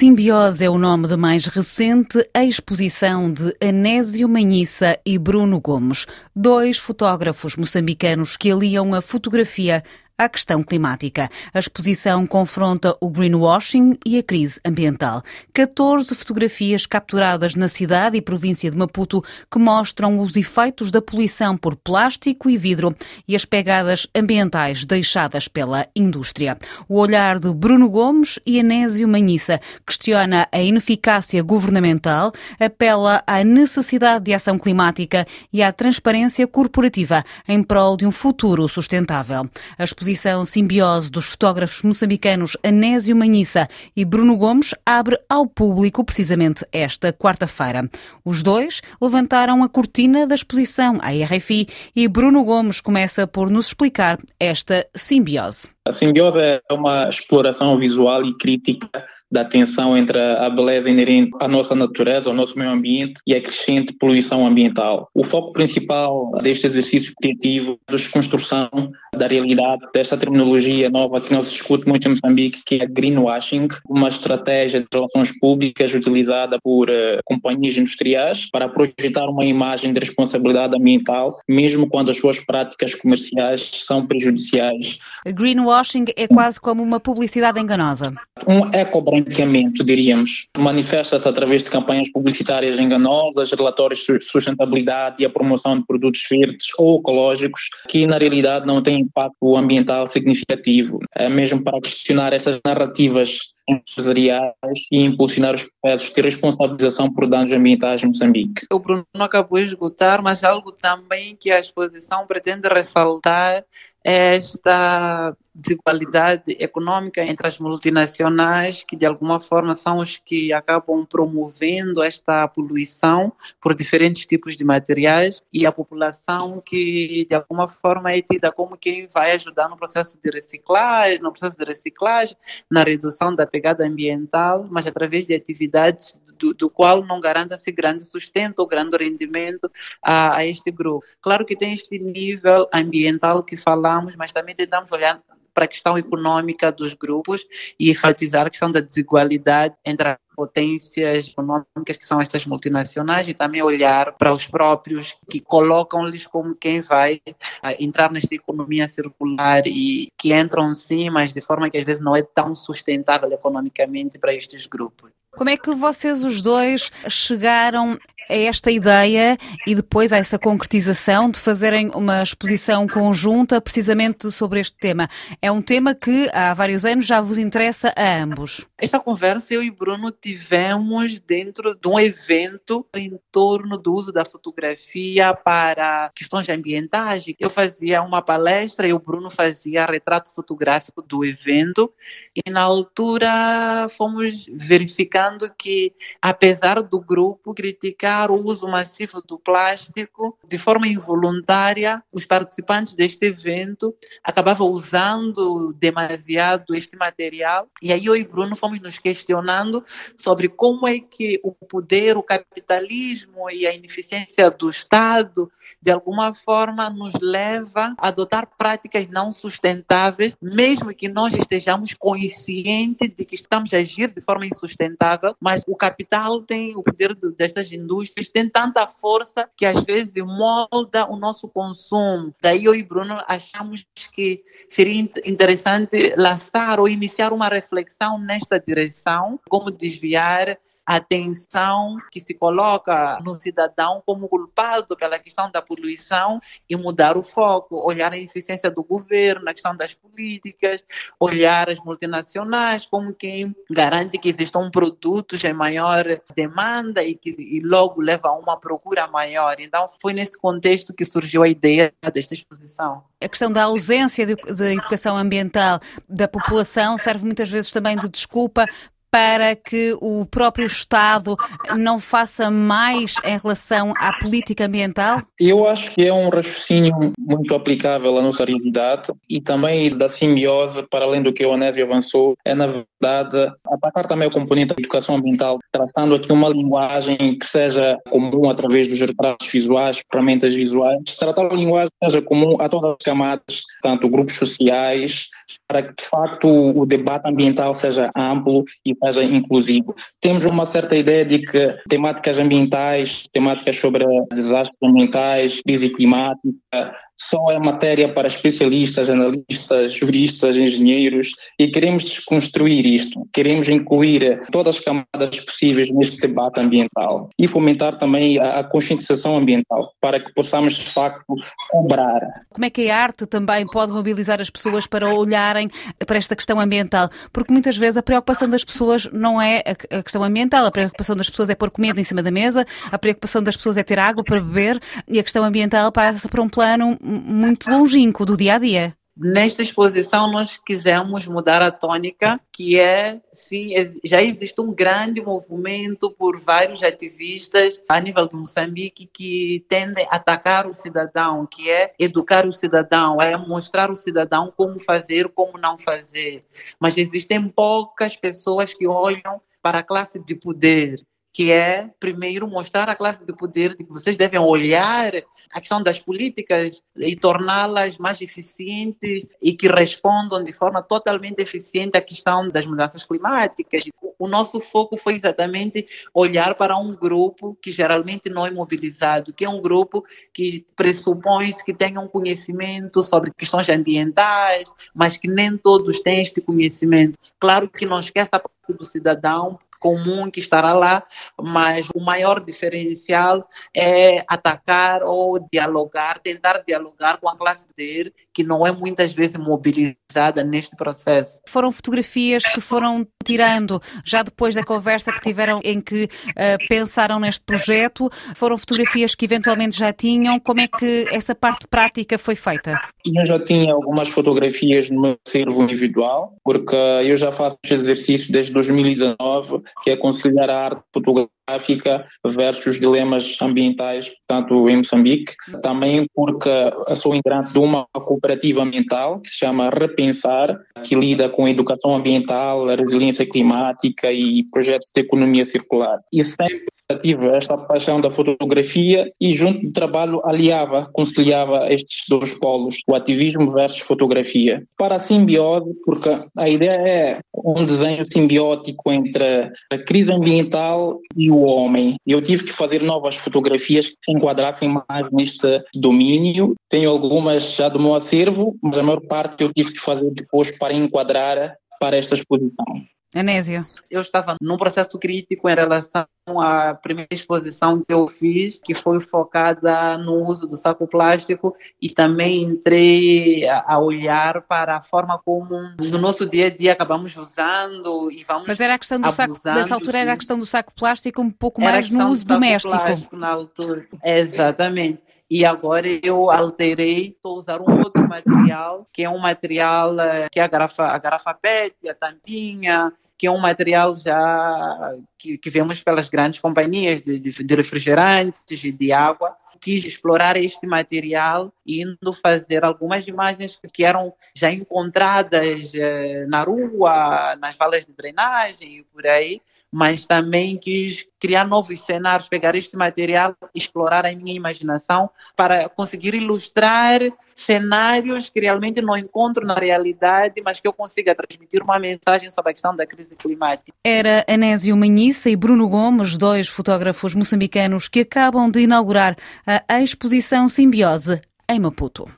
Simbiose é o nome da mais recente exposição de Anésio Manhissa e Bruno Gomes, dois fotógrafos moçambicanos que aliam a fotografia à questão climática. A exposição confronta o greenwashing e a crise ambiental. 14 fotografias capturadas na cidade e província de Maputo que mostram os efeitos da poluição por plástico e vidro e as pegadas ambientais deixadas pela indústria. O olhar de Bruno Gomes e Anésio Manhissa questiona a ineficácia governamental, apela à necessidade de ação climática e à transparência corporativa em prol de um futuro sustentável. A exposição exposição Simbiose dos fotógrafos moçambicanos Anésio Manhissa e Bruno Gomes abre ao público precisamente esta quarta-feira. Os dois levantaram a cortina da exposição à RFI e Bruno Gomes começa por nos explicar esta simbiose. A simbiose é uma exploração visual e crítica da tensão entre a beleza inerente à nossa natureza, ao nosso meio ambiente e a crescente poluição ambiental. O foco principal deste exercício criativo é a desconstrução da realidade desta terminologia nova que não se discute muito em Moçambique, que é greenwashing, uma estratégia de relações públicas utilizada por uh, companhias industriais para projetar uma imagem de responsabilidade ambiental, mesmo quando as suas práticas comerciais são prejudiciais. Greenwashing é quase como uma publicidade enganosa. Um ecobranqueamento, diríamos. Manifesta-se através de campanhas publicitárias enganosas, relatórios de sustentabilidade e a promoção de produtos verdes ou ecológicos, que na realidade não têm impacto ambiental significativo, é mesmo para questionar essas narrativas empresariais e impulsionar os processos de responsabilização por danos ambientais em Moçambique. O Bruno acabou de esgotar, mas algo também que a exposição pretende ressaltar é esta desigualdade econômica entre as multinacionais, que de alguma forma são os que acabam promovendo esta poluição por diferentes tipos de materiais, e a população que de alguma forma é tida como quem vai ajudar no processo de reciclagem, no processo de reciclagem, na redução da pegada ambiental, mas através de atividades do, do qual não garanta-se grande sustento ou grande rendimento a, a este grupo. Claro que tem este nível ambiental que falamos, mas também tentamos olhar para a questão econômica dos grupos e enfatizar a questão da desigualdade entre potências econômicas que são estas multinacionais e também olhar para os próprios que colocam-lhes como quem vai ah, entrar nesta economia circular e que entram sim, mas de forma que às vezes não é tão sustentável economicamente para estes grupos. Como é que vocês os dois chegaram a esta ideia e depois a essa concretização de fazerem uma exposição conjunta precisamente sobre este tema. É um tema que há vários anos já vos interessa a ambos. Esta conversa eu e Bruno tivemos dentro de um evento em torno do uso da fotografia para questões ambientais. Eu fazia uma palestra e o Bruno fazia retrato fotográfico do evento e na altura fomos verificando que apesar do grupo criticar o uso massivo do plástico, de forma involuntária, os participantes deste evento acabavam usando demasiado este material. E aí eu e Bruno fomos nos questionando sobre como é que o poder, o capitalismo e a ineficiência do Estado, de alguma forma, nos leva a adotar práticas não sustentáveis, mesmo que nós estejamos conscientes de que estamos a agir de forma insustentável, mas o capital tem o poder destas indústrias indústrias têm tanta força que às vezes molda o nosso consumo. Daí eu e Bruno achamos que seria interessante lançar ou iniciar uma reflexão nesta direção, como desviar a atenção que se coloca no cidadão como culpado pela questão da poluição e mudar o foco, olhar a eficiência do governo, a questão das políticas, olhar as multinacionais como quem garante que existam produtos em maior demanda e que e logo leva a uma procura maior. Então foi nesse contexto que surgiu a ideia desta exposição. A questão da ausência de, de educação ambiental da população serve muitas vezes também de desculpa para que o próprio Estado não faça mais em relação à política ambiental? Eu acho que é um raciocínio muito aplicável à nossa realidade e também da simbiose, para além do que o Onésio avançou, é na sociedade, atacar também o componente da educação ambiental, traçando aqui uma linguagem que seja comum através dos retratos visuais, ferramentas visuais, tratar a linguagem que seja comum a todas as camadas, tanto grupos sociais, para que de facto o debate ambiental seja amplo e seja inclusivo. Temos uma certa ideia de que temáticas ambientais, temáticas sobre desastres ambientais, crise climática, só é matéria para especialistas, analistas, juristas, engenheiros e queremos desconstruir isto. Queremos incluir todas as camadas possíveis neste debate ambiental e fomentar também a, conscientização ambiental para que possamos de facto cobrar. Como é que a arte também pode mobilizar as pessoas para olharem para esta questão ambiental? Porque muitas vezes a preocupação das pessoas não é a questão ambiental, a preocupação das pessoas é pôr comida em cima da mesa, a preocupação das pessoas é ter água para beber e a questão ambiental passa para um plano muito longínquo do dia a dia. Nesta exposição, nós quisemos mudar a tônica, que é, sim, já existe um grande movimento por vários ativistas a nível de Moçambique que tendem a atacar o cidadão, que é educar o cidadão, é mostrar o cidadão como fazer, como não fazer. Mas existem poucas pessoas que olham para a classe de poder que é, primeiro, mostrar à classe de poder de que vocês devem olhar a questão das políticas e torná-las mais eficientes e que respondam de forma totalmente eficiente à questão das mudanças climáticas. O nosso foco foi exatamente olhar para um grupo que geralmente não é mobilizado, que é um grupo que pressupõe que tenham conhecimento sobre questões ambientais, mas que nem todos têm este conhecimento. Claro que não esqueça a parte do cidadão, comum que estará lá, mas o maior diferencial é atacar ou dialogar, tentar dialogar com a classe dele, que não é muitas vezes mobilizada neste processo. Foram fotografias que foram tirando já depois da conversa que tiveram em que uh, pensaram neste projeto, foram fotografias que eventualmente já tinham, como é que essa parte prática foi feita? Eu já tinha algumas fotografias no meu acervo individual, porque eu já faço este exercício desde 2019 que é conciliar a arte fotográfica versus dilemas ambientais, tanto em Moçambique, também porque sou integrante de uma cooperativa ambiental que se chama Repensar, que lida com a educação ambiental, a resiliência climática e projetos de economia circular. E sempre tive esta paixão da fotografia e junto do trabalho aliava, conciliava estes dois polos, o ativismo versus fotografia. Para a simbiose, porque a ideia é um desenho simbiótico entre a crise ambiental e o homem. Eu tive que fazer novas fotografias que se enquadrassem mais neste domínio. Tenho algumas já do meu acervo, mas a maior parte eu tive que fazer depois para enquadrar para esta exposição. Anésio. Eu estava num processo crítico em relação à primeira exposição que eu fiz, que foi focada no uso do saco plástico e também entrei a olhar para a forma como no nosso dia a dia acabamos usando e vamos Mas era a questão do saco, nessa altura era a questão do saco plástico um pouco mais no uso do doméstico. Na altura. Exatamente e agora eu alterei, estou usando um outro material, que é um material eh, que é a garrafa, a garrafa PET, a tampinha, que é um material já que, que vemos pelas grandes companhias de, de, de refrigerantes e de água, quis explorar este material indo fazer algumas imagens que eram já encontradas eh, na rua, nas valas de drenagem e por aí, mas também quis criar novos cenários, pegar este material, explorar a minha imaginação para conseguir ilustrar cenários que realmente não encontro na realidade, mas que eu consiga transmitir uma mensagem sobre a questão da crise climática. Era Anésio Manhissa e Bruno Gomes, dois fotógrafos moçambicanos que acabam de inaugurar a exposição Simbiose Ема Путо.